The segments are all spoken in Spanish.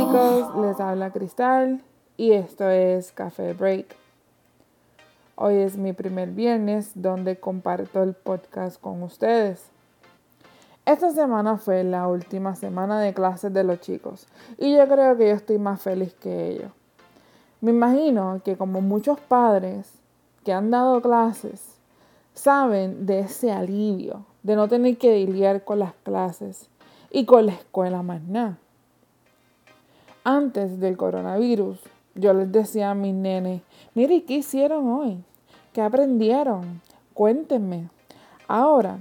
chicos, les habla Cristal y esto es Café Break. Hoy es mi primer viernes donde comparto el podcast con ustedes. Esta semana fue la última semana de clases de los chicos y yo creo que yo estoy más feliz que ellos. Me imagino que como muchos padres que han dado clases saben de ese alivio de no tener que lidiar con las clases y con la escuela más nada. Antes del coronavirus, yo les decía a mis nenes, mire, ¿qué hicieron hoy? ¿Qué aprendieron? Cuéntenme. Ahora,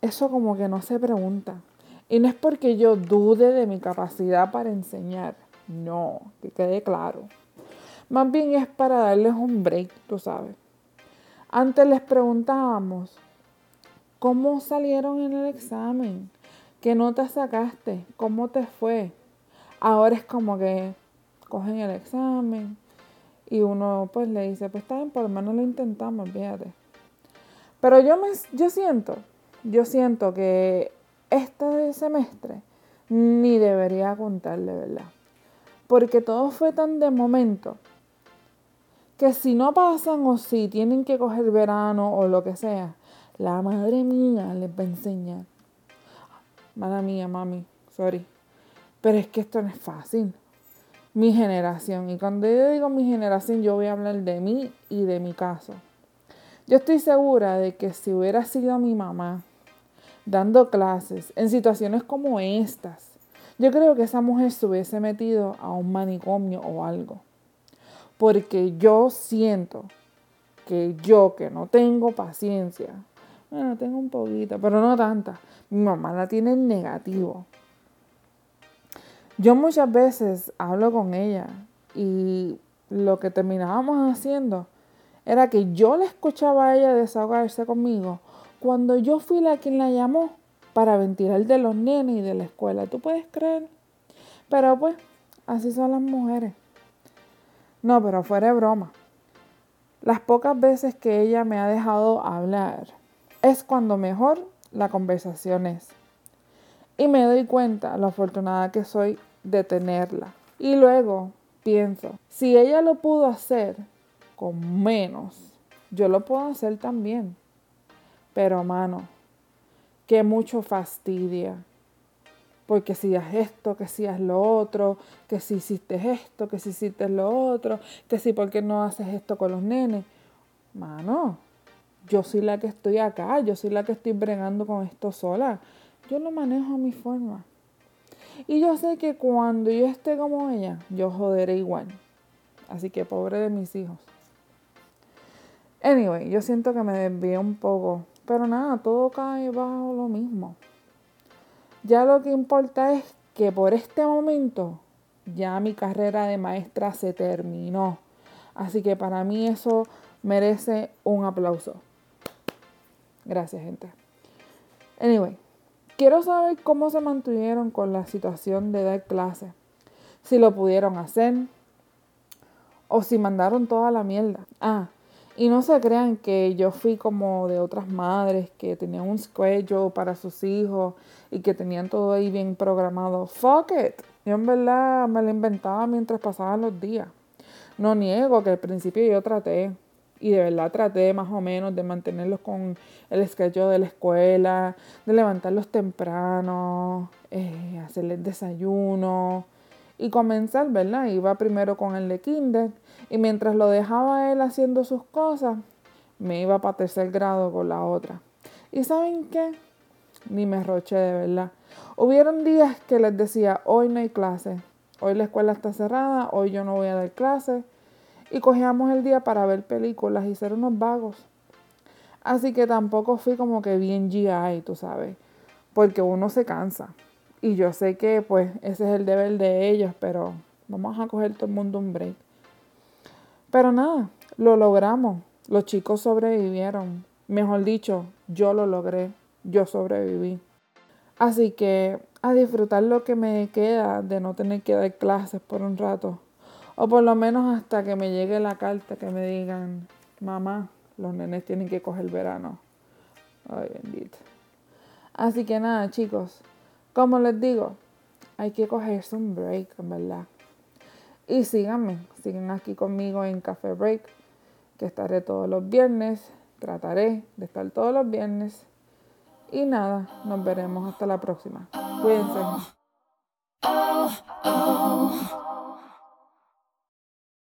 eso como que no se pregunta. Y no es porque yo dude de mi capacidad para enseñar. No, que quede claro. Más bien es para darles un break, tú sabes. Antes les preguntábamos, ¿cómo salieron en el examen? ¿Qué nota sacaste? ¿Cómo te fue? Ahora es como que cogen el examen y uno pues le dice, pues está bien, por lo menos lo intentamos, fíjate. Pero yo, me, yo siento, yo siento que este semestre ni debería contarle, ¿verdad? Porque todo fue tan de momento que si no pasan o si tienen que coger verano o lo que sea, la madre mía les va a enseñar. Madre mía, mami, sorry. Pero es que esto no es fácil. Mi generación. Y cuando yo digo mi generación, yo voy a hablar de mí y de mi caso. Yo estoy segura de que si hubiera sido mi mamá dando clases en situaciones como estas, yo creo que esa mujer se hubiese metido a un manicomio o algo porque yo siento que yo que no tengo paciencia, bueno, tengo un poquito, pero no tanta, mi mamá la tiene en negativo. Yo muchas veces hablo con ella y lo que terminábamos haciendo era que yo le escuchaba a ella desahogarse conmigo cuando yo fui la quien la llamó para ventilar de los nenes y de la escuela. ¿Tú puedes creer? Pero pues, así son las mujeres. No, pero fuera de broma. Las pocas veces que ella me ha dejado hablar es cuando mejor la conversación es. Y me doy cuenta lo afortunada que soy de tenerla. Y luego pienso, si ella lo pudo hacer con menos, yo lo puedo hacer también. Pero mano, que mucho fastidia porque si haces esto, que si haces lo otro, que si hiciste esto, que si hiciste lo otro, que si por qué no haces esto con los nenes. Mano, yo soy la que estoy acá, yo soy la que estoy bregando con esto sola. Yo lo manejo a mi forma. Y yo sé que cuando yo esté como ella, yo joderé igual. Así que pobre de mis hijos. Anyway, yo siento que me desvié un poco. Pero nada, todo cae bajo lo mismo. Ya lo que importa es que por este momento ya mi carrera de maestra se terminó. Así que para mí eso merece un aplauso. Gracias, gente. Anyway, quiero saber cómo se mantuvieron con la situación de dar clases. Si lo pudieron hacer o si mandaron toda la mierda. Ah, y no se crean que yo fui como de otras madres que tenían un schedule para sus hijos y que tenían todo ahí bien programado. Fuck it. Yo en verdad me lo inventaba mientras pasaban los días. No niego que al principio yo traté, y de verdad traté más o menos de mantenerlos con el schedule de la escuela, de levantarlos temprano, eh, hacerles desayuno y comenzar, ¿verdad? Iba primero con el de kinder y mientras lo dejaba él haciendo sus cosas, me iba para tercer grado con la otra. ¿Y saben qué? Ni me roché de verdad. Hubieron días que les decía, hoy no hay clase, hoy la escuela está cerrada, hoy yo no voy a dar clase. Y cogíamos el día para ver películas y ser unos vagos. Así que tampoco fui como que bien GI, tú sabes, porque uno se cansa. Y yo sé que pues ese es el deber de ellos, pero vamos a coger todo el mundo un break. Pero nada, lo logramos. Los chicos sobrevivieron. Mejor dicho, yo lo logré. Yo sobreviví. Así que a disfrutar lo que me queda de no tener que dar clases por un rato. O por lo menos hasta que me llegue la carta que me digan, mamá, los nenes tienen que coger verano. Ay, bendito. Así que nada, chicos. Como les digo, hay que cogerse un break, verdad. Y síganme, sigan aquí conmigo en Café Break, que estaré todos los viernes. Trataré de estar todos los viernes. Y nada, nos veremos hasta la próxima. Cuídense. Oh, oh.